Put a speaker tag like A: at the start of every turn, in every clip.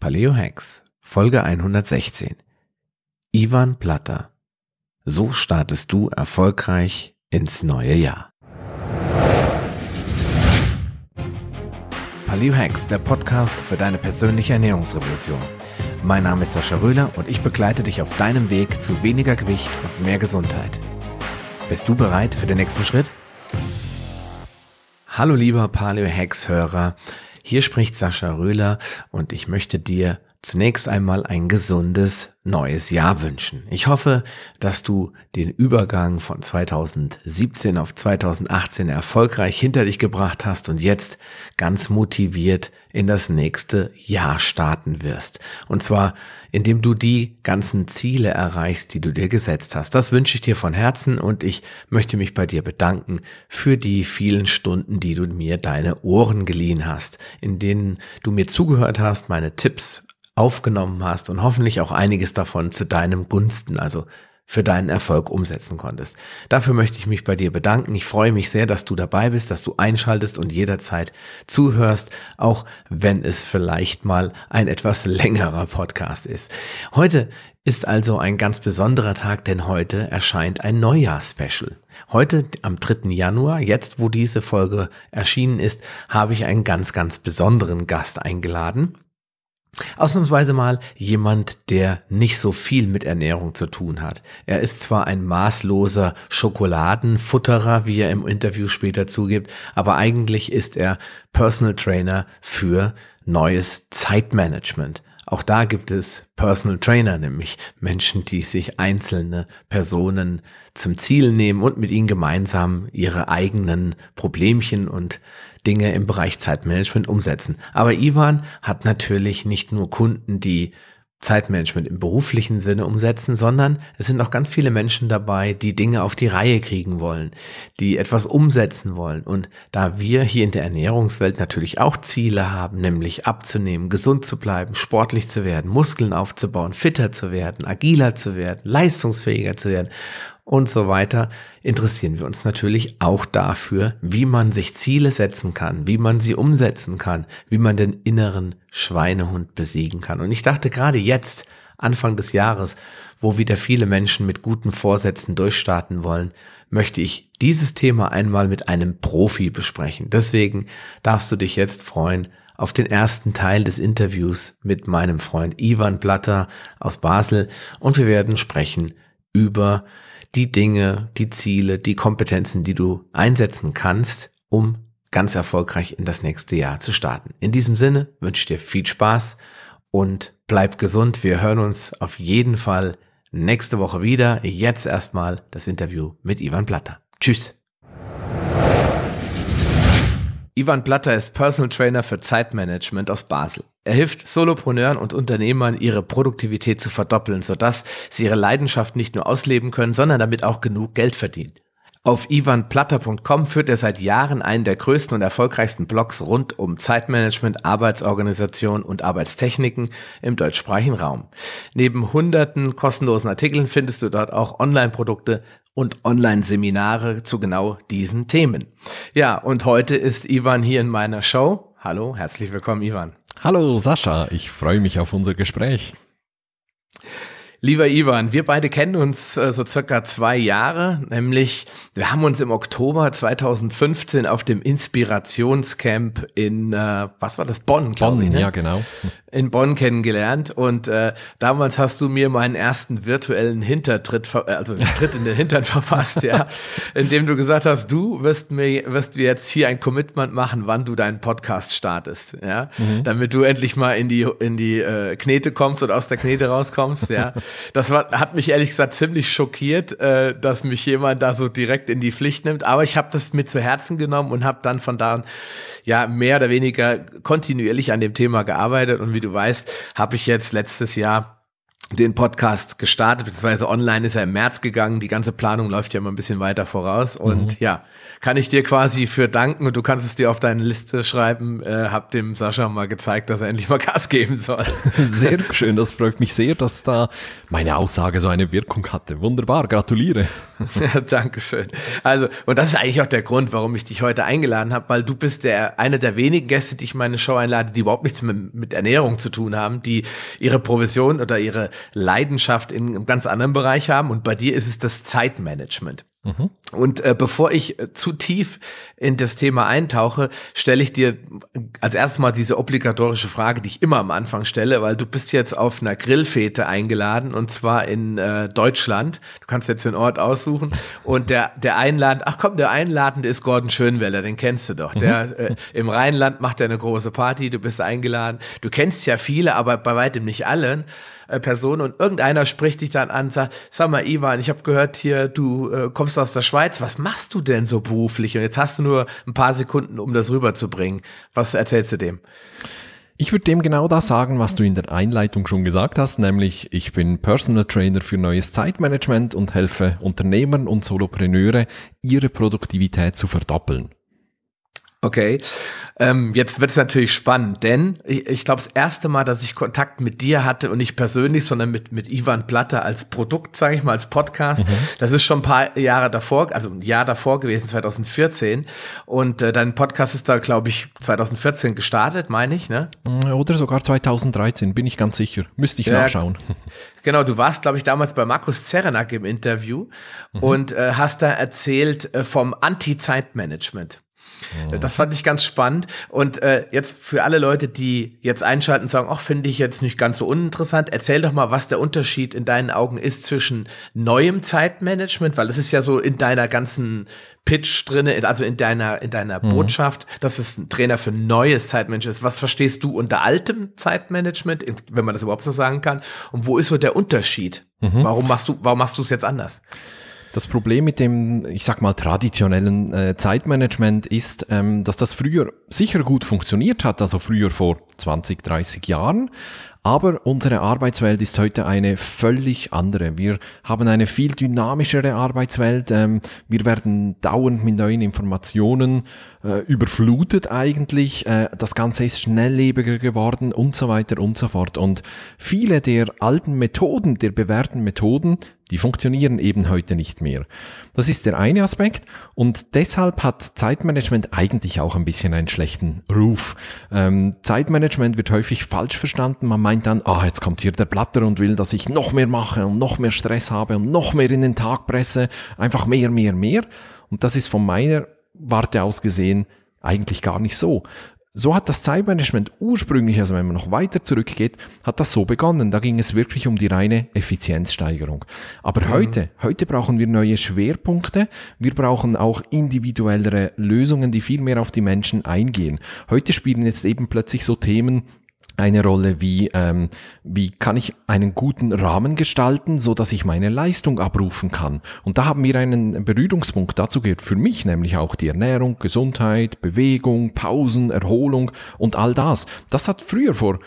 A: Paleo Hacks, Folge 116. Ivan Platter. So startest du erfolgreich ins neue Jahr. Paleo Hacks, der Podcast für deine persönliche Ernährungsrevolution. Mein Name ist Sascha Röhler und ich begleite dich auf deinem Weg zu weniger Gewicht und mehr Gesundheit. Bist du bereit für den nächsten Schritt? Hallo lieber Paleo Hacks Hörer. Hier spricht Sascha Röhler und ich möchte dir zunächst einmal ein gesundes neues Jahr wünschen. Ich hoffe, dass du den Übergang von 2017 auf 2018 erfolgreich hinter dich gebracht hast und jetzt ganz motiviert in das nächste Jahr starten wirst. Und zwar, indem du die ganzen Ziele erreichst, die du dir gesetzt hast. Das wünsche ich dir von Herzen und ich möchte mich bei dir bedanken für die vielen Stunden, die du mir deine Ohren geliehen hast, in denen du mir zugehört hast, meine Tipps aufgenommen hast und hoffentlich auch einiges davon zu deinem Gunsten, also für deinen Erfolg umsetzen konntest. Dafür möchte ich mich bei dir bedanken. Ich freue mich sehr, dass du dabei bist, dass du einschaltest und jederzeit zuhörst, auch wenn es vielleicht mal ein etwas längerer Podcast ist. Heute ist also ein ganz besonderer Tag, denn heute erscheint ein Neujahrsspecial. Heute am 3. Januar, jetzt wo diese Folge erschienen ist, habe ich einen ganz, ganz besonderen Gast eingeladen. Ausnahmsweise mal jemand, der nicht so viel mit Ernährung zu tun hat. Er ist zwar ein maßloser Schokoladenfutterer, wie er im Interview später zugibt, aber eigentlich ist er Personal Trainer für neues Zeitmanagement. Auch da gibt es Personal Trainer, nämlich Menschen, die sich einzelne Personen zum Ziel nehmen und mit ihnen gemeinsam ihre eigenen Problemchen und Dinge im Bereich Zeitmanagement umsetzen. Aber Ivan hat natürlich nicht nur Kunden, die Zeitmanagement im beruflichen Sinne umsetzen, sondern es sind auch ganz viele Menschen dabei, die Dinge auf die Reihe kriegen wollen, die etwas umsetzen wollen. Und da wir hier in der Ernährungswelt natürlich auch Ziele haben, nämlich abzunehmen, gesund zu bleiben, sportlich zu werden, Muskeln aufzubauen, fitter zu werden, agiler zu werden, leistungsfähiger zu werden und so weiter, interessieren wir uns natürlich auch dafür, wie man sich Ziele setzen kann, wie man sie umsetzen kann, wie man den inneren Schweinehund besiegen kann. Und ich dachte gerade jetzt, Anfang des Jahres, wo wieder viele Menschen mit guten Vorsätzen durchstarten wollen, möchte ich dieses Thema einmal mit einem Profi besprechen. Deswegen darfst du dich jetzt freuen auf den ersten Teil des Interviews mit meinem Freund Ivan Blatter aus Basel und wir werden sprechen über die Dinge, die Ziele, die Kompetenzen, die du einsetzen kannst, um ganz erfolgreich in das nächste Jahr zu starten. In diesem Sinne wünsche ich dir viel Spaß und bleib gesund. Wir hören uns auf jeden Fall nächste Woche wieder. Jetzt erstmal das Interview mit Ivan Platter. Tschüss. Ivan Platter ist Personal Trainer für Zeitmanagement aus Basel. Er hilft Solopreneuren und Unternehmern, ihre Produktivität zu verdoppeln, sodass sie ihre Leidenschaft nicht nur ausleben können, sondern damit auch genug Geld verdienen. Auf ivanplatter.com führt er seit Jahren einen der größten und erfolgreichsten Blogs rund um Zeitmanagement, Arbeitsorganisation und Arbeitstechniken im deutschsprachigen Raum. Neben hunderten kostenlosen Artikeln findest du dort auch Online-Produkte und Online-Seminare zu genau diesen Themen. Ja, und heute ist Ivan hier in meiner Show. Hallo, herzlich willkommen, Ivan.
B: Hallo Sascha, ich freue mich auf unser Gespräch.
A: Lieber Ivan, wir beide kennen uns äh, so circa zwei Jahre, nämlich wir haben uns im Oktober 2015 auf dem Inspirationscamp in, äh, was war das, Bonn,
B: Bonn, ich, ne? ja genau.
A: In Bonn kennengelernt und äh, damals hast du mir meinen ersten virtuellen Hintertritt, also Tritt in den Hintern verfasst, ja, indem du gesagt hast, du wirst mir, wirst mir jetzt hier ein Commitment machen, wann du deinen Podcast startest, ja, mhm. damit du endlich mal in die, in die äh, Knete kommst oder aus der Knete rauskommst, ja. Das war, hat mich ehrlich gesagt ziemlich schockiert, äh, dass mich jemand da so direkt in die Pflicht nimmt. Aber ich habe das mit zu Herzen genommen und habe dann von da an ja mehr oder weniger kontinuierlich an dem Thema gearbeitet. Und wie du weißt, habe ich jetzt letztes Jahr den Podcast gestartet, beziehungsweise online ist er im März gegangen. Die ganze Planung läuft ja immer ein bisschen weiter voraus. Und mhm. ja, kann ich dir quasi für danken und du kannst es dir auf deine Liste schreiben. Äh, hab dem Sascha mal gezeigt, dass er endlich mal Gas geben soll.
B: Sehr schön, das freut mich sehr, dass da meine Aussage so eine Wirkung hatte. Wunderbar, gratuliere.
A: ja, Dankeschön. Also, und das ist eigentlich auch der Grund, warum ich dich heute eingeladen habe, weil du bist der einer der wenigen Gäste, die ich meine Show einlade, die überhaupt nichts mit, mit Ernährung zu tun haben, die ihre Provision oder ihre Leidenschaft in einem ganz anderen Bereich haben und bei dir ist es das Zeitmanagement. Mhm. Und äh, bevor ich äh, zu tief in das Thema eintauche, stelle ich dir als erstes mal diese obligatorische Frage, die ich immer am Anfang stelle, weil du bist jetzt auf einer Grillfete eingeladen und zwar in äh, Deutschland. Du kannst jetzt den Ort aussuchen und der der Einladende, ach komm, der Einladende ist Gordon Schönweller, den kennst du doch. Mhm. Der äh, im Rheinland macht er eine große Party, du bist eingeladen. Du kennst ja viele, aber bei weitem nicht allen äh, Person und irgendeiner spricht dich dann an und sagt, sag mal Ivan, ich habe gehört hier, du äh, kommst aus der Schweiz, was machst du denn so beruflich? Und jetzt hast du nur ein paar Sekunden, um das rüberzubringen. Was erzählst du dem?
B: Ich würde dem genau das sagen, was du in der Einleitung schon gesagt hast, nämlich ich bin Personal Trainer für neues Zeitmanagement und helfe Unternehmern und Solopreneure, ihre Produktivität zu verdoppeln.
A: Okay, ähm, jetzt wird es natürlich spannend, denn ich, ich glaube, das erste Mal, dass ich Kontakt mit dir hatte und nicht persönlich, sondern mit, mit Ivan Platter als Produkt, sage ich mal, als Podcast, mhm. das ist schon ein paar Jahre davor, also ein Jahr davor gewesen, 2014. Und äh, dein Podcast ist da, glaube ich, 2014 gestartet, meine ich, ne?
B: Mm, oder sogar 2013, bin ich ganz sicher. Müsste ich ja, nachschauen.
A: Genau, du warst, glaube ich, damals bei Markus Zerenak im Interview mhm. und äh, hast da erzählt äh, vom Anti-Zeitmanagement. Das fand ich ganz spannend. Und äh, jetzt für alle Leute, die jetzt einschalten und sagen, ach, finde ich jetzt nicht ganz so uninteressant, erzähl doch mal, was der Unterschied in deinen Augen ist zwischen neuem Zeitmanagement, weil es ist ja so in deiner ganzen Pitch drinne, also in deiner, in deiner mhm. Botschaft, dass es ein Trainer für neues Zeitmanagement ist. Was verstehst du unter altem Zeitmanagement, wenn man das überhaupt so sagen kann? Und wo ist so der Unterschied? Mhm. Warum machst du, warum machst du es jetzt anders?
B: Das Problem mit dem, ich sag mal, traditionellen äh, Zeitmanagement ist, ähm, dass das früher sicher gut funktioniert hat, also früher vor 20, 30 Jahren. Aber unsere Arbeitswelt ist heute eine völlig andere. Wir haben eine viel dynamischere Arbeitswelt. Ähm, wir werden dauernd mit neuen Informationen äh, überflutet eigentlich. Äh, das Ganze ist schnelllebiger geworden und so weiter und so fort. Und viele der alten Methoden, der bewährten Methoden, die funktionieren eben heute nicht mehr. Das ist der eine Aspekt und deshalb hat Zeitmanagement eigentlich auch ein bisschen einen schlechten Ruf. Ähm, Zeitmanagement wird häufig falsch verstanden. Man meint dann, ah, jetzt kommt hier der Blatter und will, dass ich noch mehr mache und noch mehr Stress habe und noch mehr in den Tag presse. Einfach mehr, mehr, mehr. Und das ist von meiner Warte aus gesehen eigentlich gar nicht so. So hat das Zeitmanagement ursprünglich, also wenn man noch weiter zurückgeht, hat das so begonnen. Da ging es wirklich um die reine Effizienzsteigerung. Aber mhm. heute, heute brauchen wir neue Schwerpunkte. Wir brauchen auch individuellere Lösungen, die viel mehr auf die Menschen eingehen. Heute spielen jetzt eben plötzlich so Themen eine Rolle, wie, ähm, wie kann ich einen guten Rahmen gestalten, so dass ich meine Leistung abrufen kann. Und da haben wir einen Berührungspunkt. Dazu gehört für mich nämlich auch die Ernährung, Gesundheit, Bewegung, Pausen, Erholung und all das. Das hat früher vor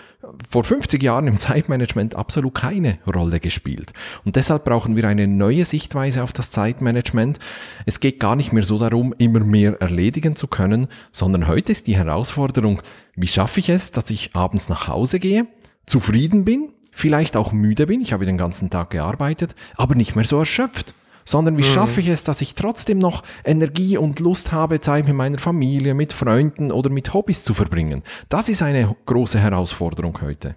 B: vor 50 Jahren im Zeitmanagement absolut keine Rolle gespielt. Und deshalb brauchen wir eine neue Sichtweise auf das Zeitmanagement. Es geht gar nicht mehr so darum, immer mehr erledigen zu können, sondern heute ist die Herausforderung, wie schaffe ich es, dass ich abends nach Hause gehe, zufrieden bin, vielleicht auch müde bin, ich habe den ganzen Tag gearbeitet, aber nicht mehr so erschöpft sondern wie mhm. schaffe ich es, dass ich trotzdem noch Energie und Lust habe, Zeit mit meiner Familie, mit Freunden oder mit Hobbys zu verbringen. Das ist eine große Herausforderung heute.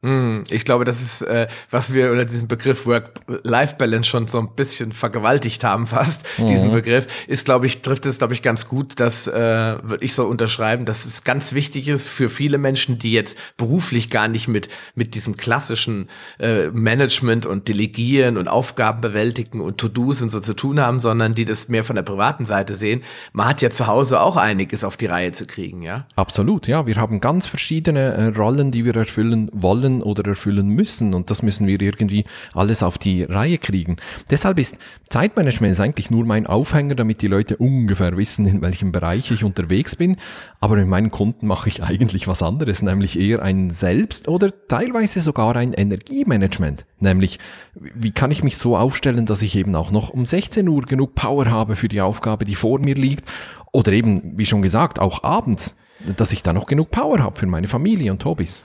A: Hm, ich glaube, das ist, äh, was wir unter diesem Begriff Work-Life-Balance schon so ein bisschen vergewaltigt haben fast, mhm. diesen Begriff, ist, glaube ich, trifft es, glaube ich, ganz gut, das äh, würde ich so unterschreiben, dass es ganz wichtig ist für viele Menschen, die jetzt beruflich gar nicht mit, mit diesem klassischen äh, Management und Delegieren und Aufgaben bewältigen und To-Dos und so zu tun haben, sondern die das mehr von der privaten Seite sehen. Man hat ja zu Hause auch einiges auf die Reihe zu kriegen, ja?
B: Absolut, ja. Wir haben ganz verschiedene äh, Rollen, die wir erfüllen wollen erfüllen oder erfüllen müssen. Und das müssen wir irgendwie alles auf die Reihe kriegen. Deshalb ist Zeitmanagement eigentlich nur mein Aufhänger, damit die Leute ungefähr wissen, in welchem Bereich ich unterwegs bin. Aber mit meinen Kunden mache ich eigentlich was anderes, nämlich eher ein Selbst- oder teilweise sogar ein Energiemanagement. Nämlich, wie kann ich mich so aufstellen, dass ich eben auch noch um 16 Uhr genug Power habe für die Aufgabe, die vor mir liegt. Oder eben, wie schon gesagt, auch abends, dass ich da noch genug Power habe für meine Familie und Hobbys.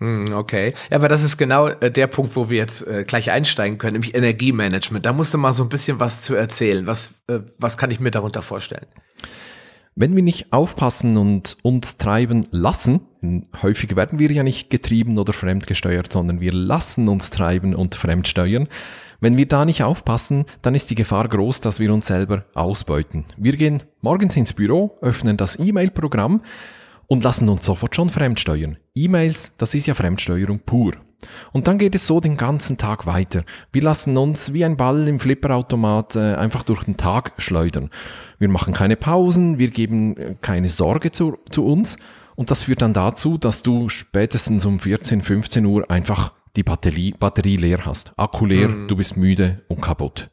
A: Hm, okay, ja, aber das ist genau äh, der Punkt, wo wir jetzt äh, gleich einsteigen können, nämlich Energiemanagement. Da musst du mal so ein bisschen was zu erzählen. Was, äh, was kann ich mir darunter vorstellen?
B: Wenn wir nicht aufpassen und uns treiben lassen, häufig werden wir ja nicht getrieben oder fremdgesteuert, sondern wir lassen uns treiben und fremdsteuern. Wenn wir da nicht aufpassen, dann ist die Gefahr groß, dass wir uns selber ausbeuten. Wir gehen morgens ins Büro, öffnen das E-Mail-Programm und lassen uns sofort schon fremdsteuern. E-Mails, das ist ja Fremdsteuerung pur. Und dann geht es so den ganzen Tag weiter. Wir lassen uns wie ein Ball im Flipperautomat äh, einfach durch den Tag schleudern. Wir machen keine Pausen, wir geben äh, keine Sorge zu, zu uns und das führt dann dazu, dass du spätestens um 14, 15 Uhr einfach die Batterie, Batterie leer hast. Akku leer, mhm. du bist müde und kaputt.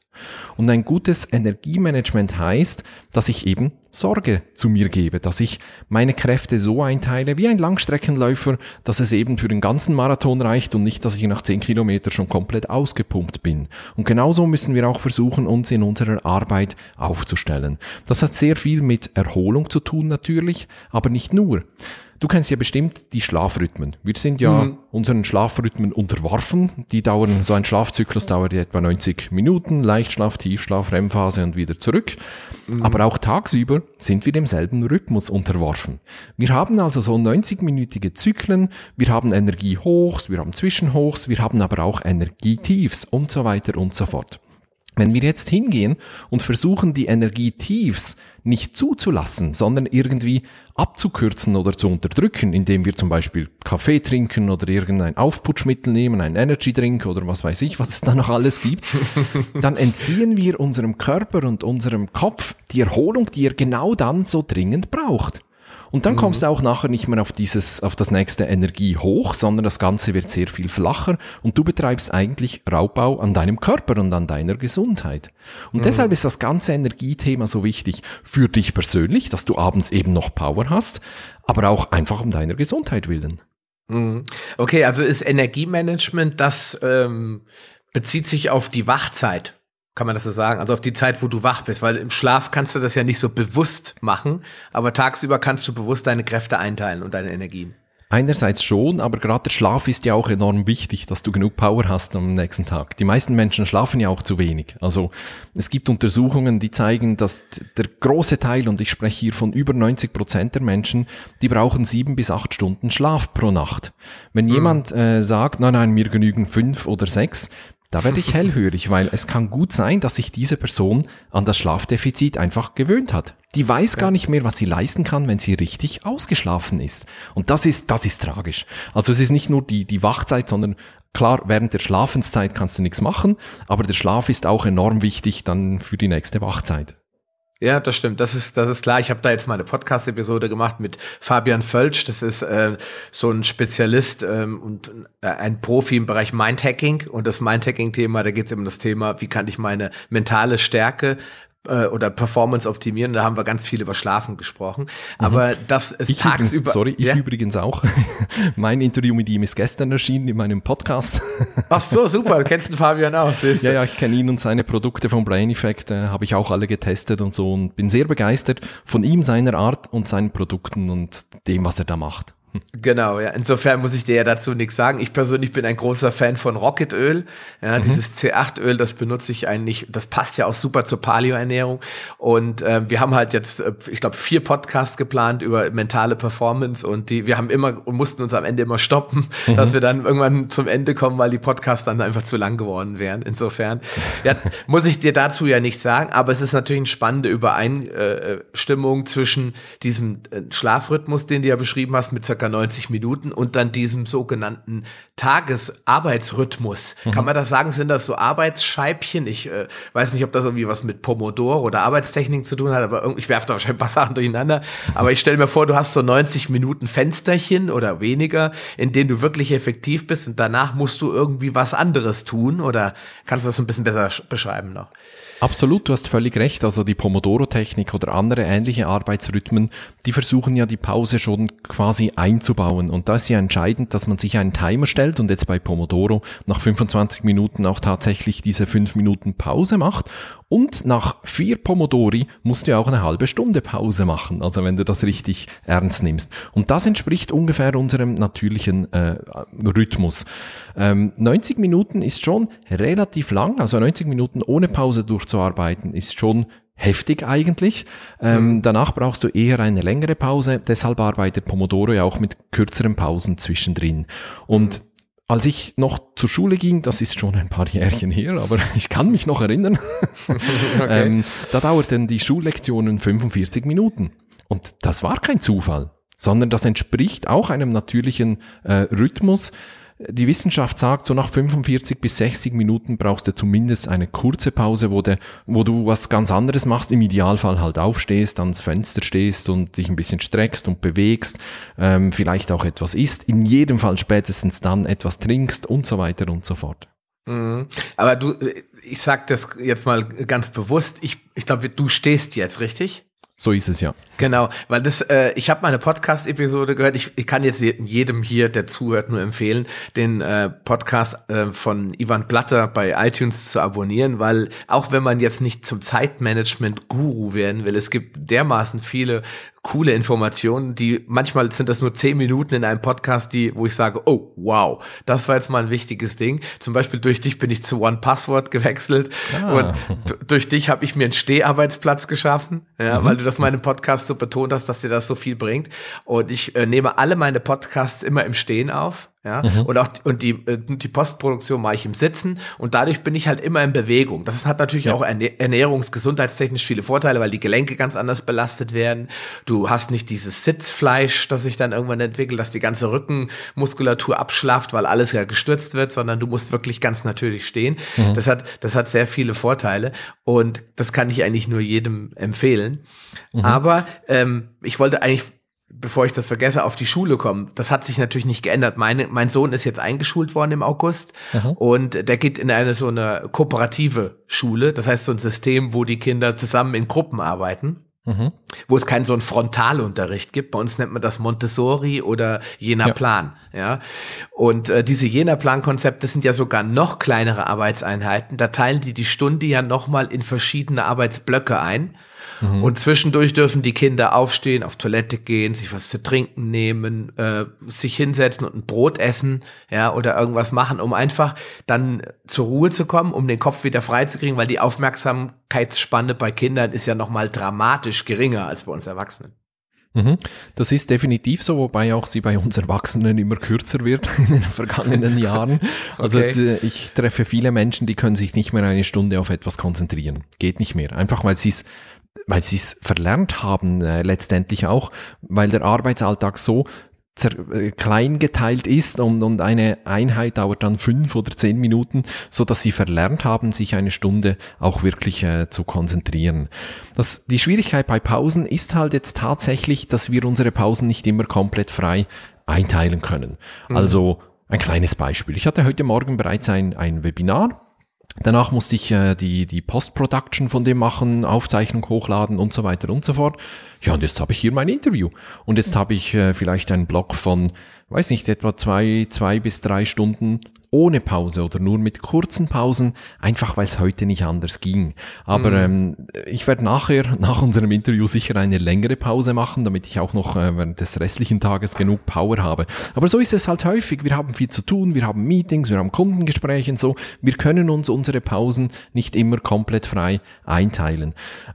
B: Und ein gutes Energiemanagement heißt, dass ich eben Sorge zu mir gebe, dass ich meine Kräfte so einteile wie ein Langstreckenläufer, dass es eben für den ganzen Marathon reicht und nicht, dass ich nach 10 Kilometern schon komplett ausgepumpt bin. Und genauso müssen wir auch versuchen, uns in unserer Arbeit aufzustellen. Das hat sehr viel mit Erholung zu tun natürlich, aber nicht nur. Du kennst ja bestimmt die Schlafrhythmen. Wir sind ja mhm. unseren Schlafrhythmen unterworfen. Die dauern, so ein Schlafzyklus dauert etwa 90 Minuten, Leichtschlaf, Tiefschlaf, REM-Phase und wieder zurück. Mhm. Aber auch tagsüber sind wir demselben Rhythmus unterworfen. Wir haben also so 90-minütige Zyklen, wir haben Energiehochs, wir haben Zwischenhochs, wir haben aber auch Energietiefs und so weiter und so fort. Wenn wir jetzt hingehen und versuchen, die Energietiefs nicht zuzulassen, sondern irgendwie abzukürzen oder zu unterdrücken, indem wir zum Beispiel Kaffee trinken oder irgendein Aufputschmittel nehmen, ein Energy Drink oder was weiß ich, was es da noch alles gibt, dann entziehen wir unserem Körper und unserem Kopf die Erholung, die er genau dann so dringend braucht. Und dann mhm. kommst du auch nachher nicht mehr auf dieses, auf das nächste Energie hoch, sondern das Ganze wird sehr viel flacher und du betreibst eigentlich Raubbau an deinem Körper und an deiner Gesundheit. Und mhm. deshalb ist das ganze Energiethema so wichtig für dich persönlich, dass du abends eben noch Power hast, aber auch einfach um deiner Gesundheit willen.
A: Mhm. Okay, also ist Energiemanagement, das ähm, bezieht sich auf die Wachzeit kann man das so sagen? Also auf die Zeit, wo du wach bist, weil im Schlaf kannst du das ja nicht so bewusst machen, aber tagsüber kannst du bewusst deine Kräfte einteilen und deine Energien.
B: Einerseits schon, aber gerade der Schlaf ist ja auch enorm wichtig, dass du genug Power hast am nächsten Tag. Die meisten Menschen schlafen ja auch zu wenig. Also es gibt Untersuchungen, die zeigen, dass der große Teil, und ich spreche hier von über 90 Prozent der Menschen, die brauchen sieben bis acht Stunden Schlaf pro Nacht. Wenn mhm. jemand äh, sagt, nein, nein, mir genügen fünf oder sechs, da werde ich hellhörig, weil es kann gut sein, dass sich diese Person an das Schlafdefizit einfach gewöhnt hat. Die weiß gar nicht mehr, was sie leisten kann, wenn sie richtig ausgeschlafen ist. Und das ist, das ist tragisch. Also es ist nicht nur die, die Wachzeit, sondern klar, während der Schlafenszeit kannst du nichts machen, aber der Schlaf ist auch enorm wichtig dann für die nächste Wachzeit.
A: Ja, das stimmt. Das ist, das ist klar. Ich habe da jetzt mal eine Podcast-Episode gemacht mit Fabian Völsch. Das ist äh, so ein Spezialist ähm, und äh, ein Profi im Bereich Mindhacking. Und das Mindhacking-Thema, da geht es um das Thema, wie kann ich meine mentale Stärke äh, oder Performance optimieren. Da haben wir ganz viel über Schlafen gesprochen. Mhm. Aber das ist
B: ich tagsüber. Übrigens, sorry, ich ja? übrigens auch. mein Interview mit ihm ist gestern erschienen in meinem Podcast.
A: Ach so, super. Du kennst den Fabian auch.
B: Ja, ja, ich kenne ihn und seine Produkte vom Brain Effect äh, habe ich auch alle getestet und so und bin sehr begeistert von ihm, seiner Art und seinen Produkten und dem, was er da macht.
A: Genau, ja. Insofern muss ich dir ja dazu nichts sagen. Ich persönlich bin ein großer Fan von Rocketöl. Ja, mhm. dieses C8-Öl, das benutze ich eigentlich, das passt ja auch super zur Paleo-Ernährung. Und äh, wir haben halt jetzt, äh, ich glaube, vier Podcasts geplant über mentale Performance und die, wir haben immer und mussten uns am Ende immer stoppen, mhm. dass wir dann irgendwann zum Ende kommen, weil die Podcasts dann einfach zu lang geworden wären. Insofern, ja, muss ich dir dazu ja nichts sagen, aber es ist natürlich eine spannende Übereinstimmung zwischen diesem äh, Schlafrhythmus, den du ja beschrieben hast, mit circa 90 Minuten und dann diesem sogenannten Tagesarbeitsrhythmus. Mhm. Kann man das sagen, sind das so Arbeitsscheibchen? Ich äh, weiß nicht, ob das irgendwie was mit Pomodoro oder Arbeitstechnik zu tun hat, aber irgendwie, ich werfe da wahrscheinlich ein paar Sachen durcheinander. Aber ich stelle mir vor, du hast so 90 Minuten Fensterchen oder weniger, in denen du wirklich effektiv bist und danach musst du irgendwie was anderes tun oder kannst du das ein bisschen besser beschreiben noch?
B: Absolut, du hast völlig recht. Also die Pomodoro-Technik oder andere ähnliche Arbeitsrhythmen, die versuchen ja die Pause schon quasi einzubauen. Und da ist ja entscheidend, dass man sich einen Timer stellt und jetzt bei Pomodoro nach 25 Minuten auch tatsächlich diese 5 Minuten Pause macht. Und nach vier Pomodori musst du auch eine halbe Stunde Pause machen, also wenn du das richtig ernst nimmst. Und das entspricht ungefähr unserem natürlichen äh, Rhythmus. Ähm, 90 Minuten ist schon relativ lang, also 90 Minuten ohne Pause durchzuarbeiten ist schon heftig eigentlich. Ähm, mhm. Danach brauchst du eher eine längere Pause. Deshalb arbeitet Pomodoro ja auch mit kürzeren Pausen zwischendrin. Und als ich noch zur Schule ging, das ist schon ein paar Jährchen her, aber ich kann mich noch erinnern, okay. ähm, da dauerten die Schullektionen 45 Minuten. Und das war kein Zufall, sondern das entspricht auch einem natürlichen äh, Rhythmus, die Wissenschaft sagt, so nach 45 bis 60 Minuten brauchst du zumindest eine kurze Pause, wo, de, wo du was ganz anderes machst, im Idealfall halt aufstehst, ans Fenster stehst und dich ein bisschen streckst und bewegst, ähm, vielleicht auch etwas isst, in jedem Fall spätestens dann etwas trinkst und so weiter und so fort.
A: Mhm. Aber du, ich sag das jetzt mal ganz bewusst, ich, ich glaube, du stehst jetzt, richtig?
B: So ist es ja.
A: Genau, weil das, äh, ich habe meine Podcast-Episode gehört. Ich, ich kann jetzt jedem hier, der zuhört, nur empfehlen, den äh, Podcast äh, von Ivan Blatter bei iTunes zu abonnieren, weil auch wenn man jetzt nicht zum Zeitmanagement-Guru werden will, es gibt dermaßen viele coole Informationen, die manchmal sind das nur zehn Minuten in einem Podcast, die, wo ich sage, oh wow, das war jetzt mal ein wichtiges Ding. Zum Beispiel durch dich bin ich zu One Password gewechselt ah. und durch dich habe ich mir einen Steharbeitsplatz geschaffen, ja, mhm. weil du das meinem Podcast so betont hast, dass dir das so viel bringt. Und ich äh, nehme alle meine Podcasts immer im Stehen auf. Ja, mhm. und auch und die, äh, die Postproduktion mache ich im Sitzen und dadurch bin ich halt immer in Bewegung. Das hat natürlich ja. auch ernährungs-, gesundheitstechnisch viele Vorteile, weil die Gelenke ganz anders belastet werden. Du hast nicht dieses Sitzfleisch, das sich dann irgendwann entwickelt, dass die ganze Rückenmuskulatur abschlafft, weil alles ja gestürzt wird, sondern du musst wirklich ganz natürlich stehen. Mhm. Das hat, das hat sehr viele Vorteile und das kann ich eigentlich nur jedem empfehlen. Mhm. Aber ähm, ich wollte eigentlich bevor ich das vergesse, auf die Schule kommen. Das hat sich natürlich nicht geändert. Meine, mein Sohn ist jetzt eingeschult worden im August Aha. und der geht in eine so eine kooperative Schule. Das heißt so ein System, wo die Kinder zusammen in Gruppen arbeiten. Mhm. Wo es keinen so einen Frontalunterricht gibt. Bei uns nennt man das Montessori oder Jena Plan. Ja. ja. Und äh, diese Jena Plan-Konzepte sind ja sogar noch kleinere Arbeitseinheiten. Da teilen die die Stunde ja nochmal in verschiedene Arbeitsblöcke ein. Mhm. Und zwischendurch dürfen die Kinder aufstehen, auf Toilette gehen, sich was zu trinken nehmen, äh, sich hinsetzen und ein Brot essen, ja, oder irgendwas machen, um einfach dann zur Ruhe zu kommen, um den Kopf wieder freizukriegen, weil die Aufmerksamkeitsspanne bei Kindern ist ja nochmal dramatisch geringer als bei uns Erwachsenen.
B: Mhm. Das ist definitiv so, wobei auch sie bei uns Erwachsenen immer kürzer wird in den vergangenen Jahren. Also okay. es, äh, ich treffe viele Menschen, die können sich nicht mehr eine Stunde auf etwas konzentrieren. Geht nicht mehr. Einfach weil sie es weil sie es verlernt haben, äh, letztendlich auch, weil der Arbeitsalltag so äh, klein geteilt ist und, und eine Einheit dauert dann fünf oder zehn Minuten, so dass sie verlernt haben, sich eine Stunde auch wirklich äh, zu konzentrieren. Das, die Schwierigkeit bei Pausen ist halt jetzt tatsächlich, dass wir unsere Pausen nicht immer komplett frei einteilen können. Mhm. Also ein kleines Beispiel. Ich hatte heute Morgen bereits ein, ein Webinar Danach musste ich äh, die, die Post-Production von dem machen, Aufzeichnung hochladen und so weiter und so fort. Ja, und jetzt habe ich hier mein Interview. Und jetzt habe ich äh, vielleicht einen Block von, weiß nicht, etwa zwei, zwei bis drei Stunden ohne Pause oder nur mit kurzen Pausen, einfach weil es heute nicht anders ging. Aber mhm. ähm, ich werde nachher, nach unserem Interview sicher eine längere Pause machen, damit ich auch noch äh, während des restlichen Tages genug Power habe. Aber so ist es halt häufig. Wir haben viel zu tun, wir haben Meetings, wir haben Kundengespräche und so. Wir können uns unsere Pausen nicht immer komplett frei einteilen.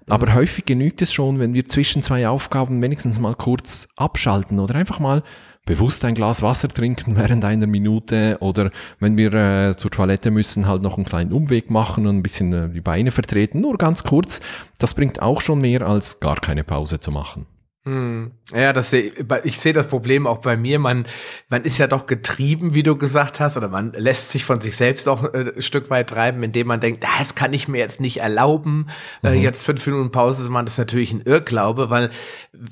B: Aber mhm. häufig genügt es schon, wenn wir zwischen zwei Aufgaben wenigstens mal kurz abschalten oder einfach mal bewusst ein Glas Wasser trinken während einer Minute oder wenn wir äh, zur Toilette müssen, halt noch einen kleinen Umweg machen und ein bisschen äh, die Beine vertreten, nur ganz kurz. Das bringt auch schon mehr als gar keine Pause zu machen.
A: Hm. Ja, das seh, ich sehe das Problem auch bei mir. Man, man ist ja doch getrieben, wie du gesagt hast, oder man lässt sich von sich selbst auch äh, ein Stück weit treiben, indem man denkt, ah, das kann ich mir jetzt nicht erlauben, äh, mhm. äh, jetzt fünf Minuten Pause zu machen. Das ist natürlich ein Irrglaube, weil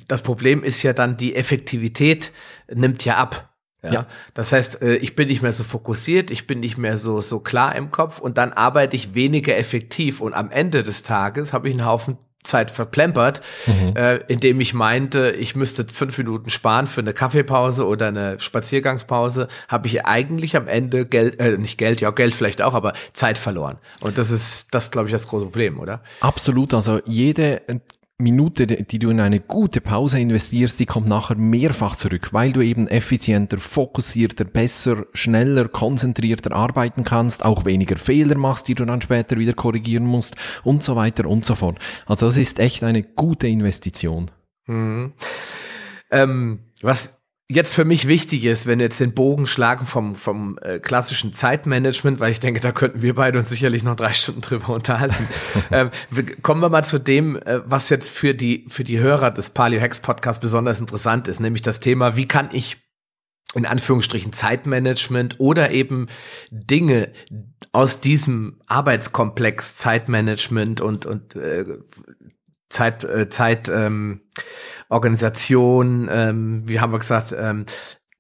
A: das Problem ist ja dann, die Effektivität nimmt ja ab. Ja? ja. Das heißt, äh, ich bin nicht mehr so fokussiert, ich bin nicht mehr so, so klar im Kopf und dann arbeite ich weniger effektiv und am Ende des Tages habe ich einen Haufen Zeit verplempert, mhm. äh, indem ich meinte, ich müsste fünf Minuten sparen für eine Kaffeepause oder eine Spaziergangspause, habe ich eigentlich am Ende Geld, äh, nicht Geld, ja Geld vielleicht auch, aber Zeit verloren. Und das ist, das glaube ich, das große Problem, oder?
B: Absolut. Also jede Minute, die du in eine gute Pause investierst, die kommt nachher mehrfach zurück, weil du eben effizienter, fokussierter, besser, schneller, konzentrierter arbeiten kannst, auch weniger Fehler machst, die du dann später wieder korrigieren musst und so weiter und so fort. Also das ist echt eine gute Investition.
A: Mhm. Ähm, was jetzt für mich wichtig ist, wenn wir jetzt den Bogen schlagen vom, vom äh, klassischen Zeitmanagement, weil ich denke, da könnten wir beide uns sicherlich noch drei Stunden drüber unterhalten. ähm, kommen wir mal zu dem, äh, was jetzt für die, für die Hörer des Paleo Hex Podcast besonders interessant ist, nämlich das Thema, wie kann ich in Anführungsstrichen Zeitmanagement oder eben Dinge aus diesem Arbeitskomplex Zeitmanagement und, und äh, Zeit, äh, Zeit ähm, Organisation, ähm, wie haben wir gesagt, ähm,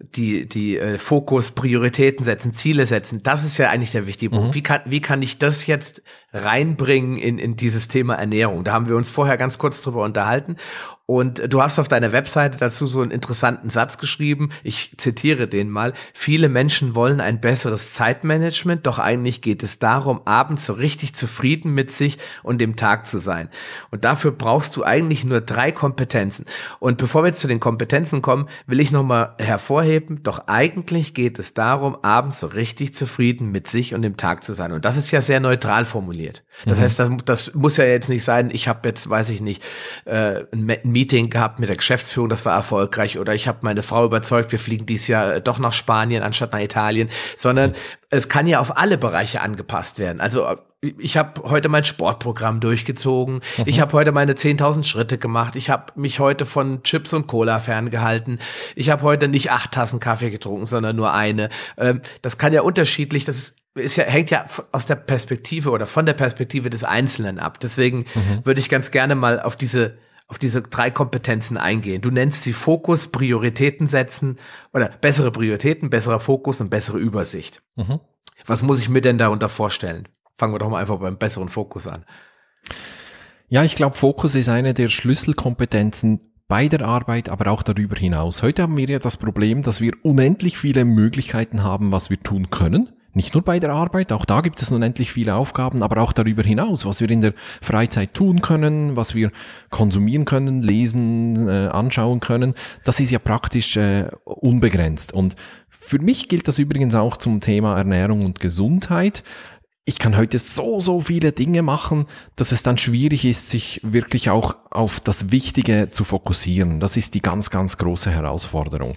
A: die, die äh, Fokus, Prioritäten setzen, Ziele setzen, das ist ja eigentlich der wichtige Punkt. Mhm. Wie, kann, wie kann ich das jetzt reinbringen in, in dieses Thema Ernährung? Da haben wir uns vorher ganz kurz drüber unterhalten. Und du hast auf deiner Webseite dazu so einen interessanten Satz geschrieben. Ich zitiere den mal. Viele Menschen wollen ein besseres Zeitmanagement, doch eigentlich geht es darum, abends so richtig zufrieden mit sich und dem Tag zu sein. Und dafür brauchst du eigentlich nur drei Kompetenzen. Und bevor wir jetzt zu den Kompetenzen kommen, will ich nochmal hervorheben, doch eigentlich geht es darum, abends so richtig zufrieden mit sich und dem Tag zu sein. Und das ist ja sehr neutral formuliert. Das mhm. heißt, das, das, muss ja jetzt nicht sein, ich habe jetzt, weiß ich nicht, äh, ein Meeting gehabt mit der Geschäftsführung, das war erfolgreich. Oder ich habe meine Frau überzeugt, wir fliegen dieses Jahr äh, doch nach Spanien anstatt nach Italien. Sondern es kann ja auf alle Bereiche angepasst werden. Also äh, ich habe heute mein Sportprogramm durchgezogen. Mhm. Ich habe heute meine 10.000 Schritte gemacht. Ich habe mich heute von Chips und Cola ferngehalten. Ich habe heute nicht acht Tassen Kaffee getrunken, sondern nur eine. Ähm, das kann ja unterschiedlich, das ist, ist ja, hängt ja aus der Perspektive oder von der Perspektive des Einzelnen ab. Deswegen mhm. würde ich ganz gerne mal auf diese auf diese drei Kompetenzen eingehen. Du nennst sie Fokus, Prioritäten setzen oder bessere Prioritäten, besserer Fokus und bessere Übersicht. Mhm. Was muss ich mir denn darunter vorstellen? Fangen wir doch mal einfach beim besseren Fokus an.
B: Ja, ich glaube, Fokus ist eine der Schlüsselkompetenzen bei der Arbeit, aber auch darüber hinaus. Heute haben wir ja das Problem, dass wir unendlich viele Möglichkeiten haben, was wir tun können. Nicht nur bei der Arbeit, auch da gibt es unendlich viele Aufgaben, aber auch darüber hinaus, was wir in der Freizeit tun können, was wir konsumieren können, lesen, äh, anschauen können, das ist ja praktisch äh, unbegrenzt. Und für mich gilt das übrigens auch zum Thema Ernährung und Gesundheit. Ich kann heute so, so viele Dinge machen, dass es dann schwierig ist, sich wirklich auch auf das Wichtige zu fokussieren. Das ist die ganz, ganz große Herausforderung.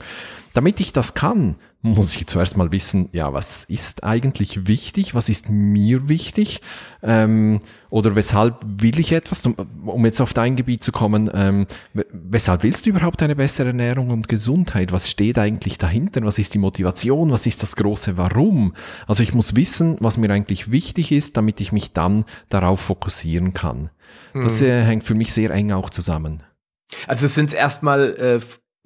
B: Damit ich das kann, muss ich zuerst mal wissen, ja, was ist eigentlich wichtig, was ist mir wichtig ähm, oder weshalb will ich etwas, um, jetzt auf dein Gebiet zu kommen, ähm, weshalb willst du überhaupt eine bessere Ernährung und Gesundheit? Was steht eigentlich dahinter? Was ist die Motivation? Was ist das große Warum? Also ich muss wissen, was mir eigentlich wichtig ist, damit ich mich dann darauf fokussieren kann. Das hm. äh, hängt für mich sehr eng auch zusammen.
A: Also es sind erstmal äh,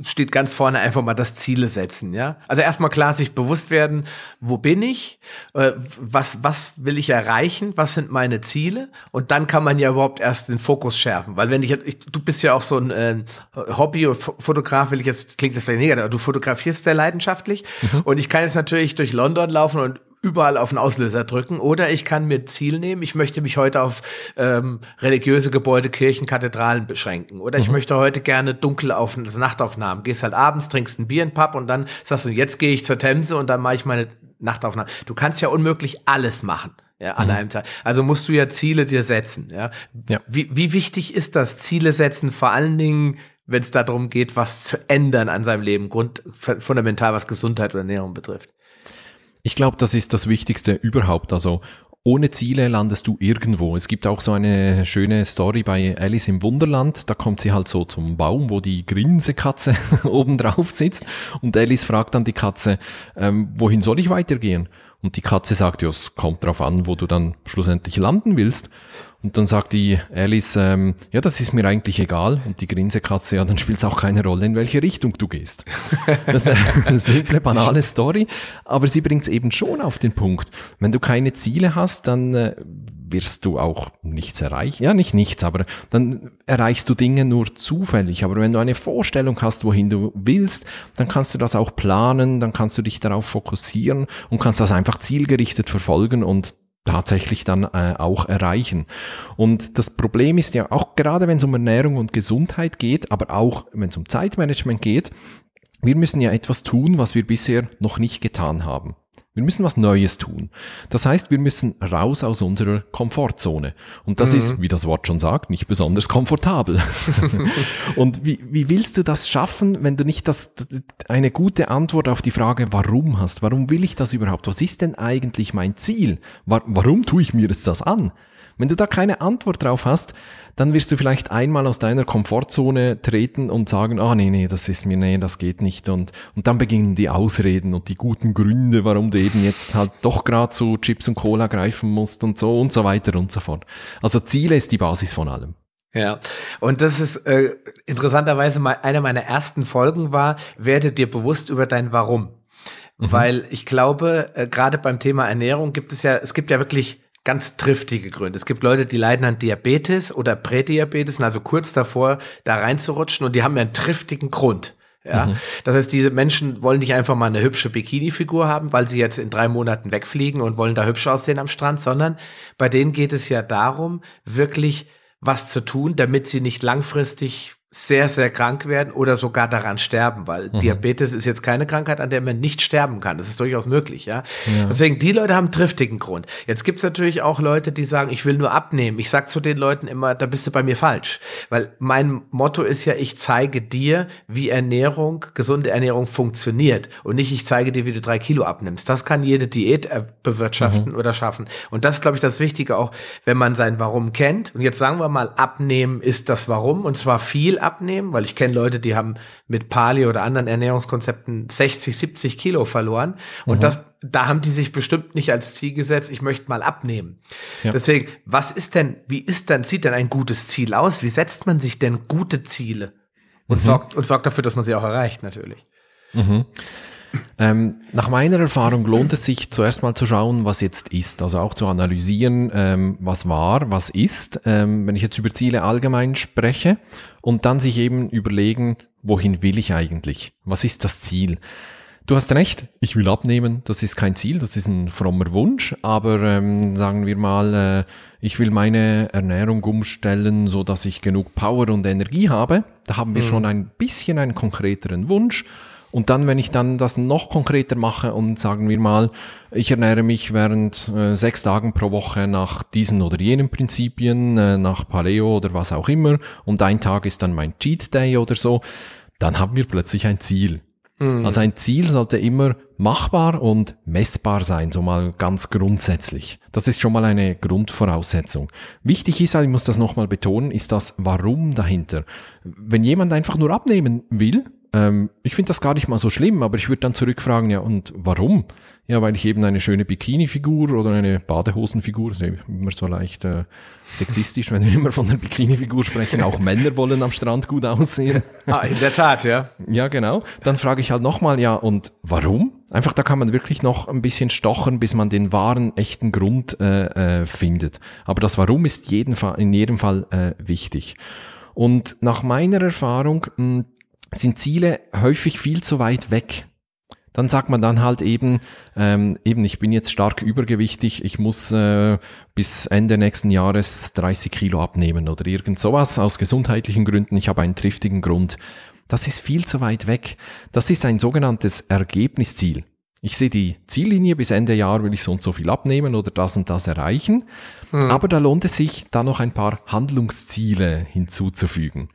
A: steht ganz vorne einfach mal das Ziele setzen, ja. Also erstmal klar sich bewusst werden, wo bin ich, äh, was, was will ich erreichen, was sind meine Ziele? Und dann kann man ja überhaupt erst den Fokus schärfen, weil wenn ich, ich du bist ja auch so ein äh, Hobby- Fotograf, will ich jetzt, klingt das vielleicht negativ, aber du fotografierst sehr leidenschaftlich. Mhm. und ich kann jetzt natürlich durch London laufen und überall auf den Auslöser drücken. Oder ich kann mir Ziel nehmen, ich möchte mich heute auf ähm, religiöse Gebäude, Kirchen, Kathedralen beschränken. Oder ich mhm. möchte heute gerne dunkel auf also Nachtaufnahmen. Gehst halt abends, trinkst ein Bier in Pub und dann sagst du, jetzt gehe ich zur Themse und dann mache ich meine Nachtaufnahmen. Du kannst ja unmöglich alles machen. Ja, an mhm. einem Tag. Also musst du ja Ziele dir setzen. Ja? ja. Wie, wie wichtig ist das Ziele setzen? Vor allen Dingen, wenn es darum geht, was zu ändern an seinem Leben, Grund, fundamental was Gesundheit oder Ernährung betrifft.
B: Ich glaube, das ist das Wichtigste überhaupt. Also ohne Ziele landest du irgendwo. Es gibt auch so eine schöne Story bei Alice im Wunderland. Da kommt sie halt so zum Baum, wo die Grinsekatze oben drauf sitzt. Und Alice fragt dann die Katze, ähm, wohin soll ich weitergehen? Und die Katze sagt, ja, es kommt drauf an, wo du dann schlussendlich landen willst. Und dann sagt die Alice, ähm, ja, das ist mir eigentlich egal. Und die Grinsekatze, ja, dann spielt es auch keine Rolle, in welche Richtung du gehst. Das ist eine simple, banale Story, aber sie bringt es eben schon auf den Punkt. Wenn du keine Ziele hast, dann äh, wirst du auch nichts erreichen. Ja, nicht nichts, aber dann erreichst du Dinge nur zufällig. Aber wenn du eine Vorstellung hast, wohin du willst, dann kannst du das auch planen, dann kannst du dich darauf fokussieren und kannst das einfach zielgerichtet verfolgen und tatsächlich dann äh, auch erreichen. Und das Problem ist ja auch gerade, wenn es um Ernährung und Gesundheit geht, aber auch wenn es um Zeitmanagement geht, wir müssen ja etwas tun, was wir bisher noch nicht getan haben. Wir müssen was Neues tun. Das heißt, wir müssen raus aus unserer Komfortzone. Und das mhm. ist, wie das Wort schon sagt, nicht besonders komfortabel. und wie, wie willst du das schaffen, wenn du nicht das, eine gute Antwort auf die Frage, warum hast? Warum will ich das überhaupt? Was ist denn eigentlich mein Ziel? Warum tue ich mir jetzt das an? Wenn du da keine Antwort drauf hast, dann wirst du vielleicht einmal aus deiner Komfortzone treten und sagen, ah nee, nee, das ist mir, nee, das geht nicht. Und, und dann beginnen die Ausreden und die guten Gründe, warum du eben jetzt halt doch gerade zu Chips und Cola greifen musst und so und so weiter und so fort. Also Ziele ist die Basis von allem.
A: Ja, und das ist äh, interessanterweise mal eine meiner ersten Folgen war, werde dir bewusst über dein Warum. Mhm. Weil ich glaube, äh, gerade beim Thema Ernährung gibt es ja, es gibt ja wirklich ganz triftige Gründe. Es gibt Leute, die leiden an Diabetes oder Prädiabetes, also kurz davor, da reinzurutschen und die haben ja einen triftigen Grund. Ja, mhm. das heißt, diese Menschen wollen nicht einfach mal eine hübsche Bikini-Figur haben, weil sie jetzt in drei Monaten wegfliegen und wollen da hübsch aussehen am Strand, sondern bei denen geht es ja darum, wirklich was zu tun, damit sie nicht langfristig sehr, sehr krank werden oder sogar daran sterben, weil mhm. Diabetes ist jetzt keine Krankheit, an der man nicht sterben kann. Das ist durchaus möglich, ja. ja. Deswegen, die Leute haben triftigen Grund. Jetzt gibt's natürlich auch Leute, die sagen, ich will nur abnehmen. Ich sag zu den Leuten immer, da bist du bei mir falsch. Weil mein Motto ist ja, ich zeige dir, wie Ernährung, gesunde Ernährung funktioniert. Und nicht, ich zeige dir, wie du drei Kilo abnimmst. Das kann jede Diät äh, bewirtschaften mhm. oder schaffen. Und das ist, glaube ich, das Wichtige auch, wenn man sein Warum kennt. Und jetzt sagen wir mal, abnehmen ist das Warum. Und zwar viel abnehmen, weil ich kenne Leute, die haben mit Paleo oder anderen Ernährungskonzepten 60, 70 Kilo verloren. Und mhm. das, da haben die sich bestimmt nicht als Ziel gesetzt, ich möchte mal abnehmen. Ja. Deswegen, was ist denn, wie ist denn, sieht denn ein gutes Ziel aus? Wie setzt man sich denn gute Ziele? Und mhm. sorgt, und sorgt dafür, dass man sie auch erreicht, natürlich.
B: Mhm. Ähm, nach meiner Erfahrung lohnt es sich zuerst mal zu schauen, was jetzt ist. Also auch zu analysieren, ähm, was war, was ist, ähm, wenn ich jetzt über Ziele allgemein spreche und dann sich eben überlegen, wohin will ich eigentlich? Was ist das Ziel? Du hast recht, ich will abnehmen, das ist kein Ziel, das ist ein frommer Wunsch, aber ähm, sagen wir mal, äh, ich will meine Ernährung umstellen, so dass ich genug Power und Energie habe. Da haben wir mhm. schon ein bisschen einen konkreteren Wunsch und dann, wenn ich dann das noch konkreter mache und sagen wir mal, ich ernähre mich während äh, sechs Tagen pro Woche nach diesen oder jenen Prinzipien, äh, nach Paleo oder was auch immer, und ein Tag ist dann mein Cheat Day oder so, dann haben wir plötzlich ein Ziel. Mhm. Also ein Ziel sollte immer machbar und messbar sein, so mal ganz grundsätzlich. Das ist schon mal eine Grundvoraussetzung. Wichtig ist, ich muss das nochmal betonen, ist das Warum dahinter. Wenn jemand einfach nur abnehmen will, ähm, ich finde das gar nicht mal so schlimm, aber ich würde dann zurückfragen, ja, und warum? Ja, weil ich eben eine schöne Bikini-Figur oder eine Badehosenfigur, das ist immer so leicht äh, sexistisch, wenn wir immer von der Bikini-Figur sprechen, auch Männer wollen am Strand gut aussehen.
A: Ah, in der Tat, ja.
B: Ja, genau. Dann frage ich halt nochmal, ja, und warum? Einfach, da kann man wirklich noch ein bisschen stochen, bis man den wahren, echten Grund äh, äh, findet. Aber das Warum ist jeden Fall, in jedem Fall äh, wichtig. Und nach meiner Erfahrung, mh, hm, sind Ziele häufig viel zu weit weg. Dann sagt man dann halt eben, ähm, eben, ich bin jetzt stark übergewichtig, ich muss äh, bis Ende nächsten Jahres 30 Kilo abnehmen oder irgend sowas aus gesundheitlichen Gründen, ich habe einen triftigen Grund. Das ist viel zu weit weg. Das ist ein sogenanntes Ergebnisziel. Ich sehe die Ziellinie, bis Ende Jahr will ich so und so viel abnehmen oder das und das erreichen. Mhm. Aber da lohnt es sich, da noch ein paar Handlungsziele hinzuzufügen.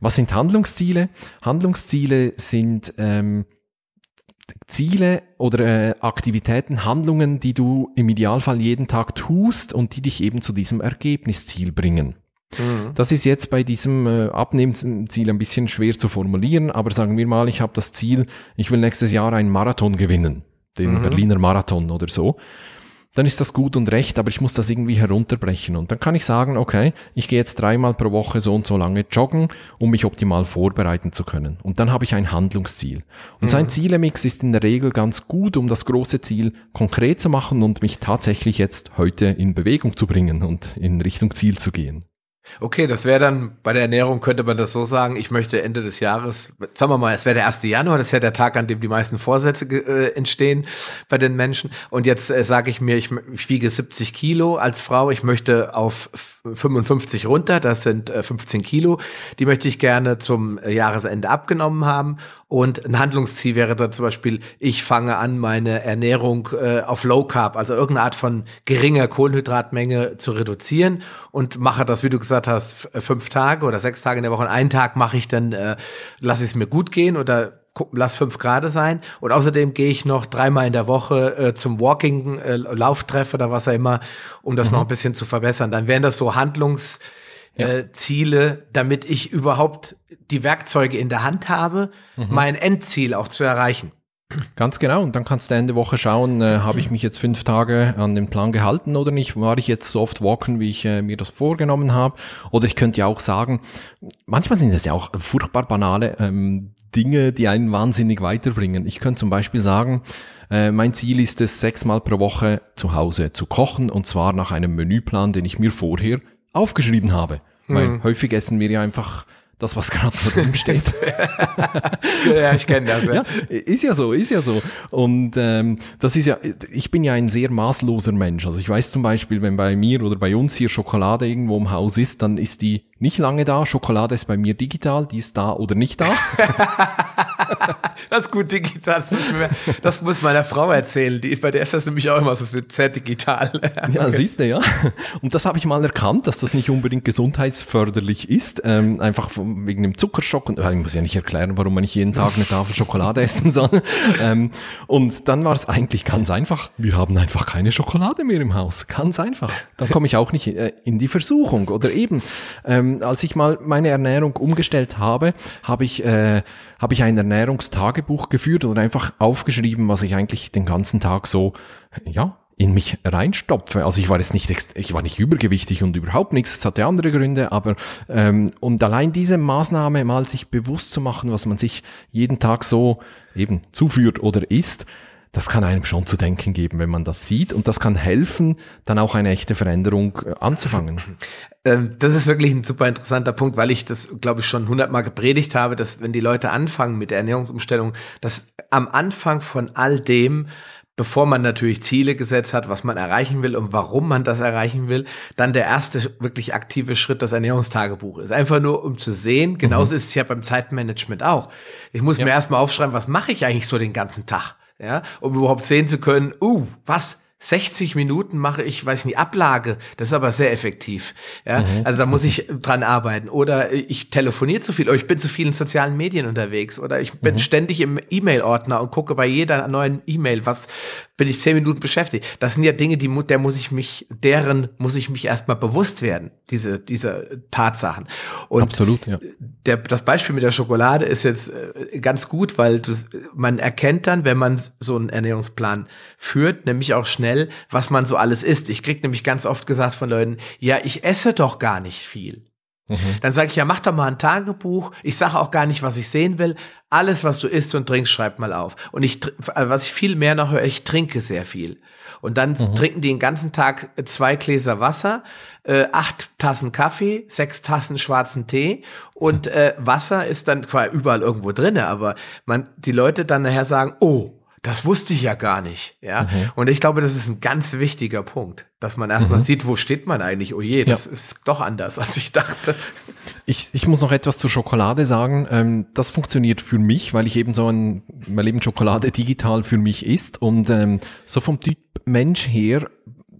B: Was sind Handlungsziele? Handlungsziele sind ähm, Ziele oder äh, Aktivitäten, Handlungen, die du im Idealfall jeden Tag tust und die dich eben zu diesem Ergebnisziel bringen. Mhm. Das ist jetzt bei diesem äh, Abnehmensziel ein bisschen schwer zu formulieren, aber sagen wir mal, ich habe das Ziel, ich will nächstes Jahr einen Marathon gewinnen, den mhm. Berliner Marathon oder so dann ist das gut und recht, aber ich muss das irgendwie herunterbrechen. Und dann kann ich sagen, okay, ich gehe jetzt dreimal pro Woche so und so lange joggen, um mich optimal vorbereiten zu können. Und dann habe ich ein Handlungsziel. Und mhm. so ein Zielemix ist in der Regel ganz gut, um das große Ziel konkret zu machen und mich tatsächlich jetzt heute in Bewegung zu bringen und in Richtung Ziel zu gehen.
A: Okay, das wäre dann bei der Ernährung könnte man das so sagen. Ich möchte Ende des Jahres, sagen wir mal, es wäre der 1. Januar, das ist ja der Tag, an dem die meisten Vorsätze äh, entstehen bei den Menschen. Und jetzt äh, sage ich mir, ich, ich, wiege 70 Kilo als Frau, ich möchte auf 55 runter, das sind äh, 15 Kilo. Die möchte ich gerne zum Jahresende abgenommen haben. Und ein Handlungsziel wäre dann zum Beispiel, ich fange an, meine Ernährung äh, auf Low Carb, also irgendeine Art von geringer Kohlenhydratmenge zu reduzieren und mache das, wie du gesagt hast, fünf Tage oder sechs Tage in der Woche. Und einen Tag mache ich dann, äh, lasse ich es mir gut gehen oder lass fünf Grad sein. Und außerdem gehe ich noch dreimal in der Woche äh, zum Walking, äh, Lauftreff oder was auch immer, um das mhm. noch ein bisschen zu verbessern. Dann wären das so Handlungs- ja. äh, Ziele, damit ich überhaupt die Werkzeuge in der Hand habe, mhm. mein Endziel auch zu erreichen.
B: Ganz genau. Und dann kannst du Ende Woche schauen, äh, habe ich mich jetzt fünf Tage an den Plan gehalten oder nicht? War ich jetzt so oft walken, wie ich äh, mir das vorgenommen habe? Oder ich könnte ja auch sagen, manchmal sind das ja auch furchtbar banale ähm, Dinge, die einen wahnsinnig weiterbringen. Ich könnte zum Beispiel sagen, äh, mein Ziel ist es, sechsmal pro Woche zu Hause zu kochen und zwar nach einem Menüplan, den ich mir vorher aufgeschrieben habe. Mhm. Weil häufig essen wir ja einfach das, was gerade so drin steht.
A: ja, ich kenne das. Ja. ja.
B: ist ja so, ist ja so. Und ähm, das ist ja, ich bin ja ein sehr maßloser Mensch. Also ich weiß zum Beispiel, wenn bei mir oder bei uns hier Schokolade irgendwo im Haus ist, dann ist die nicht lange da. Schokolade ist bei mir digital, die ist da oder nicht da.
A: das ist gut digital. Das muss, mir, das muss meiner Frau erzählen. Die, bei der ist das nämlich auch immer so sehr digital.
B: ja, siehst du, ja. Und das habe ich mal erkannt, dass das nicht unbedingt gesundheitsförderlich ist. Ähm, einfach wegen dem Zuckerschock. Und äh, ich muss ja nicht erklären, warum man nicht jeden Tag eine Tafel Schokolade essen soll. Ähm, und dann war es eigentlich ganz einfach. Wir haben einfach keine Schokolade mehr im Haus. Ganz einfach. Dann komme ich auch nicht äh, in die Versuchung. Oder eben, ähm, als ich mal meine Ernährung umgestellt habe, habe ich, äh, habe ich ein Ernährungstagebuch geführt und einfach aufgeschrieben, was ich eigentlich den ganzen Tag so, ja, in mich reinstopfe. Also ich war jetzt nicht, ich war nicht übergewichtig und überhaupt nichts, es hatte andere Gründe, aber ähm, und allein diese Maßnahme mal sich bewusst zu machen, was man sich jeden Tag so eben zuführt oder isst, das kann einem schon zu denken geben, wenn man das sieht und das kann helfen, dann auch eine echte Veränderung äh, anzufangen.
A: Ähm, das ist wirklich ein super interessanter Punkt, weil ich das, glaube ich, schon hundertmal gepredigt habe, dass wenn die Leute anfangen mit der Ernährungsumstellung, dass am Anfang von all dem bevor man natürlich Ziele gesetzt hat, was man erreichen will und warum man das erreichen will, dann der erste wirklich aktive Schritt das Ernährungstagebuch ist. Einfach nur, um zu sehen, genauso mhm. ist es ja beim Zeitmanagement auch. Ich muss ja. mir erstmal aufschreiben, was mache ich eigentlich so den ganzen Tag? Ja, um überhaupt sehen zu können, uh, was? 60 Minuten mache ich, weiß nicht, Ablage. Das ist aber sehr effektiv. Ja, mhm. also da muss ich dran arbeiten. Oder ich telefoniere zu viel, oder ich bin zu viel in sozialen Medien unterwegs, oder ich bin mhm. ständig im E-Mail-Ordner und gucke bei jeder neuen E-Mail, was bin ich zehn Minuten beschäftigt. Das sind ja Dinge, die der muss ich mich, deren muss ich mich erstmal bewusst werden, diese, diese Tatsachen.
B: Und Absolut, ja.
A: Der, das Beispiel mit der Schokolade ist jetzt äh, ganz gut, weil du, man erkennt dann, wenn man so einen Ernährungsplan führt, nämlich auch schnell schnell, was man so alles isst. Ich krieg nämlich ganz oft gesagt von Leuten, ja, ich esse doch gar nicht viel. Mhm. Dann sage ich, ja, mach doch mal ein Tagebuch. Ich sage auch gar nicht, was ich sehen will. Alles, was du isst und trinkst, schreib mal auf. Und ich, also was ich viel mehr noch höre, ich trinke sehr viel. Und dann mhm. trinken die den ganzen Tag zwei Gläser Wasser, äh, acht Tassen Kaffee, sechs Tassen schwarzen Tee und äh, Wasser ist dann quasi überall irgendwo drinne. Aber man, die Leute dann nachher sagen, oh, das wusste ich ja gar nicht. Ja. Mhm. Und ich glaube, das ist ein ganz wichtiger Punkt, dass man erstmal mhm. sieht, wo steht man eigentlich? Oh je, das ja. ist doch anders, als ich dachte.
B: Ich, ich muss noch etwas zur Schokolade sagen. Ähm, das funktioniert für mich, weil ich eben so ein, mein Leben Schokolade digital für mich ist. Und ähm, so vom Typ Mensch her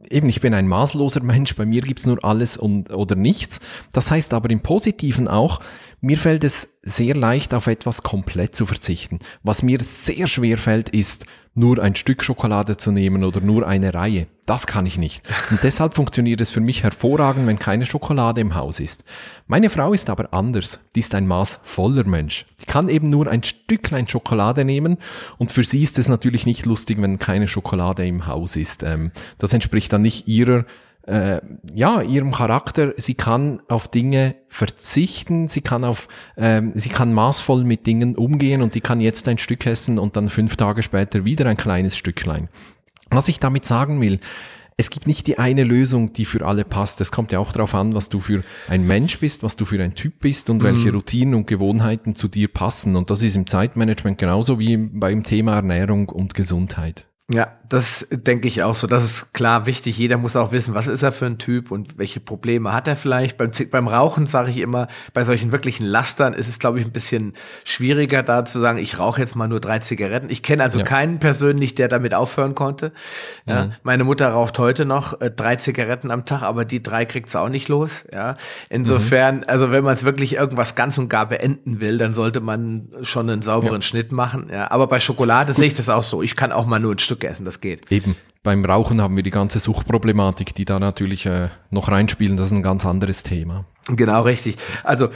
B: eben, ich bin ein maßloser Mensch, bei mir gibt's nur alles und, oder nichts. Das heißt aber im Positiven auch, mir fällt es sehr leicht, auf etwas komplett zu verzichten. Was mir sehr schwer fällt, ist, nur ein Stück Schokolade zu nehmen oder nur eine Reihe. Das kann ich nicht. Und deshalb funktioniert es für mich hervorragend, wenn keine Schokolade im Haus ist. Meine Frau ist aber anders. Die ist ein maßvoller Mensch. Die kann eben nur ein Stücklein Schokolade nehmen und für sie ist es natürlich nicht lustig, wenn keine Schokolade im Haus ist. Ähm, das entspricht dann nicht ihrer äh, ja, ihrem Charakter, sie kann auf Dinge verzichten, sie kann auf, ähm, sie kann maßvoll mit Dingen umgehen und die kann jetzt ein Stück essen und dann fünf Tage später wieder ein kleines Stücklein. Was ich damit sagen will, es gibt nicht die eine Lösung, die für alle passt. Es kommt ja auch darauf an, was du für ein Mensch bist, was du für ein Typ bist und mhm. welche Routinen und Gewohnheiten zu dir passen. Und das ist im Zeitmanagement genauso wie beim Thema Ernährung und Gesundheit.
A: Ja, das denke ich auch so. Das ist klar wichtig. Jeder muss auch wissen, was ist er für ein Typ und welche Probleme hat er vielleicht. Beim, beim Rauchen sage ich immer, bei solchen wirklichen Lastern ist es, glaube ich, ein bisschen schwieriger, da zu sagen, ich rauche jetzt mal nur drei Zigaretten. Ich kenne also ja. keinen persönlich, der damit aufhören konnte. Ja, mhm. Meine Mutter raucht heute noch äh, drei Zigaretten am Tag, aber die drei kriegt sie auch nicht los. Ja, insofern, mhm. also wenn man es wirklich irgendwas ganz und gar beenden will, dann sollte man schon einen sauberen ja. Schnitt machen. Ja, aber bei Schokolade sehe ich das auch so. Ich kann auch mal nur ein Stück essen, das geht.
B: Eben. Beim Rauchen haben wir die ganze Suchtproblematik, die da natürlich äh, noch reinspielen. Das ist ein ganz anderes Thema.
A: Genau, richtig. Also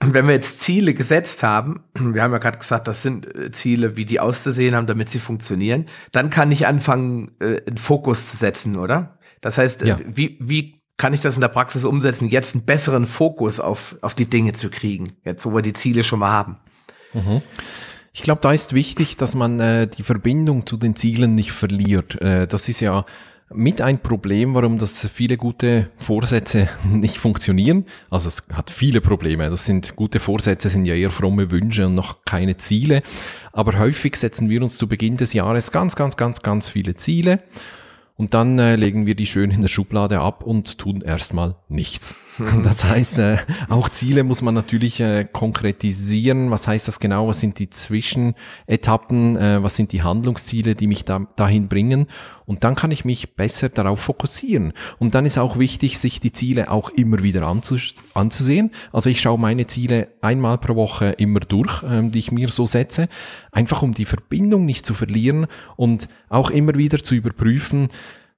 A: wenn wir jetzt Ziele gesetzt haben, wir haben ja gerade gesagt, das sind äh, Ziele, wie die auszusehen haben, damit sie funktionieren, dann kann ich anfangen, äh, einen Fokus zu setzen, oder? Das heißt, äh, ja. wie, wie kann ich das in der Praxis umsetzen, jetzt einen besseren Fokus auf, auf die Dinge zu kriegen, jetzt wo wir die Ziele schon mal haben?
B: Mhm. Ich glaube, da ist wichtig, dass man äh, die Verbindung zu den Zielen nicht verliert. Äh, das ist ja mit ein Problem, warum das viele gute Vorsätze nicht funktionieren. Also es hat viele Probleme. Das sind gute Vorsätze, sind ja eher fromme Wünsche und noch keine Ziele. Aber häufig setzen wir uns zu Beginn des Jahres ganz, ganz, ganz, ganz viele Ziele und dann äh, legen wir die schön in der Schublade ab und tun erstmal nichts. Das heißt, äh, auch Ziele muss man natürlich äh, konkretisieren. Was heißt das genau? Was sind die Zwischenetappen? Äh, was sind die Handlungsziele, die mich da, dahin bringen? Und dann kann ich mich besser darauf fokussieren. Und dann ist auch wichtig, sich die Ziele auch immer wieder anzus anzusehen. Also ich schaue meine Ziele einmal pro Woche immer durch, ähm, die ich mir so setze, einfach um die Verbindung nicht zu verlieren und auch immer wieder zu überprüfen,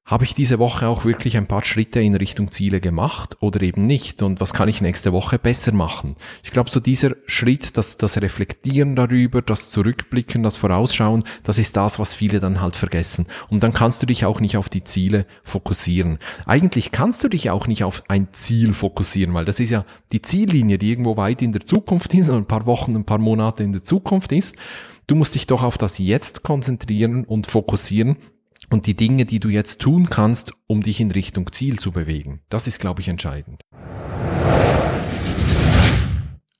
B: habe ich diese Woche auch wirklich ein paar Schritte in Richtung Ziele gemacht oder eben nicht? Und was kann ich nächste Woche besser machen? Ich glaube, so dieser Schritt, das, das Reflektieren darüber, das Zurückblicken, das Vorausschauen, das ist das, was viele dann halt vergessen. Und dann kannst du dich auch nicht auf die Ziele fokussieren. Eigentlich kannst du dich auch nicht auf ein Ziel fokussieren, weil das ist ja die Ziellinie, die irgendwo weit in der Zukunft ist, ein paar Wochen, ein paar Monate in der Zukunft ist. Du musst dich doch auf das Jetzt konzentrieren und fokussieren und die Dinge, die du jetzt tun kannst, um dich in Richtung Ziel zu bewegen. Das ist, glaube ich, entscheidend.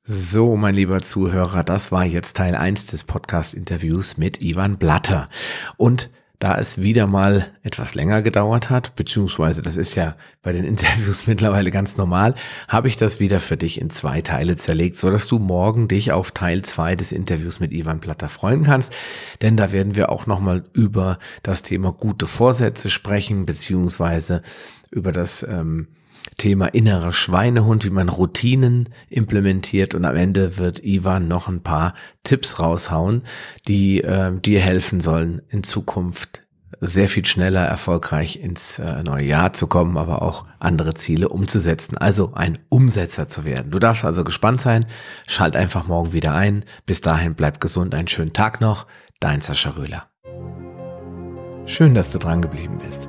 A: So, mein lieber Zuhörer, das war jetzt Teil 1 des Podcast-Interviews mit Ivan Blatter. Und da es wieder mal etwas länger gedauert hat, beziehungsweise das ist ja bei den Interviews mittlerweile ganz normal, habe ich das wieder für dich in zwei Teile zerlegt, so dass du morgen dich auf Teil zwei des Interviews mit Ivan Platter freuen kannst. Denn da werden wir auch nochmal über das Thema gute Vorsätze sprechen, beziehungsweise über das ähm, Thema innerer Schweinehund, wie man Routinen implementiert und am Ende wird Ivan noch ein paar Tipps raushauen, die äh, dir helfen sollen, in Zukunft sehr viel schneller erfolgreich ins äh, neue Jahr zu kommen, aber auch andere Ziele umzusetzen, also ein Umsetzer zu werden. Du darfst also gespannt sein, schalt einfach morgen wieder ein. Bis dahin bleib gesund, einen schönen Tag noch. Dein Sascha Röhler. Schön, dass du dran geblieben bist.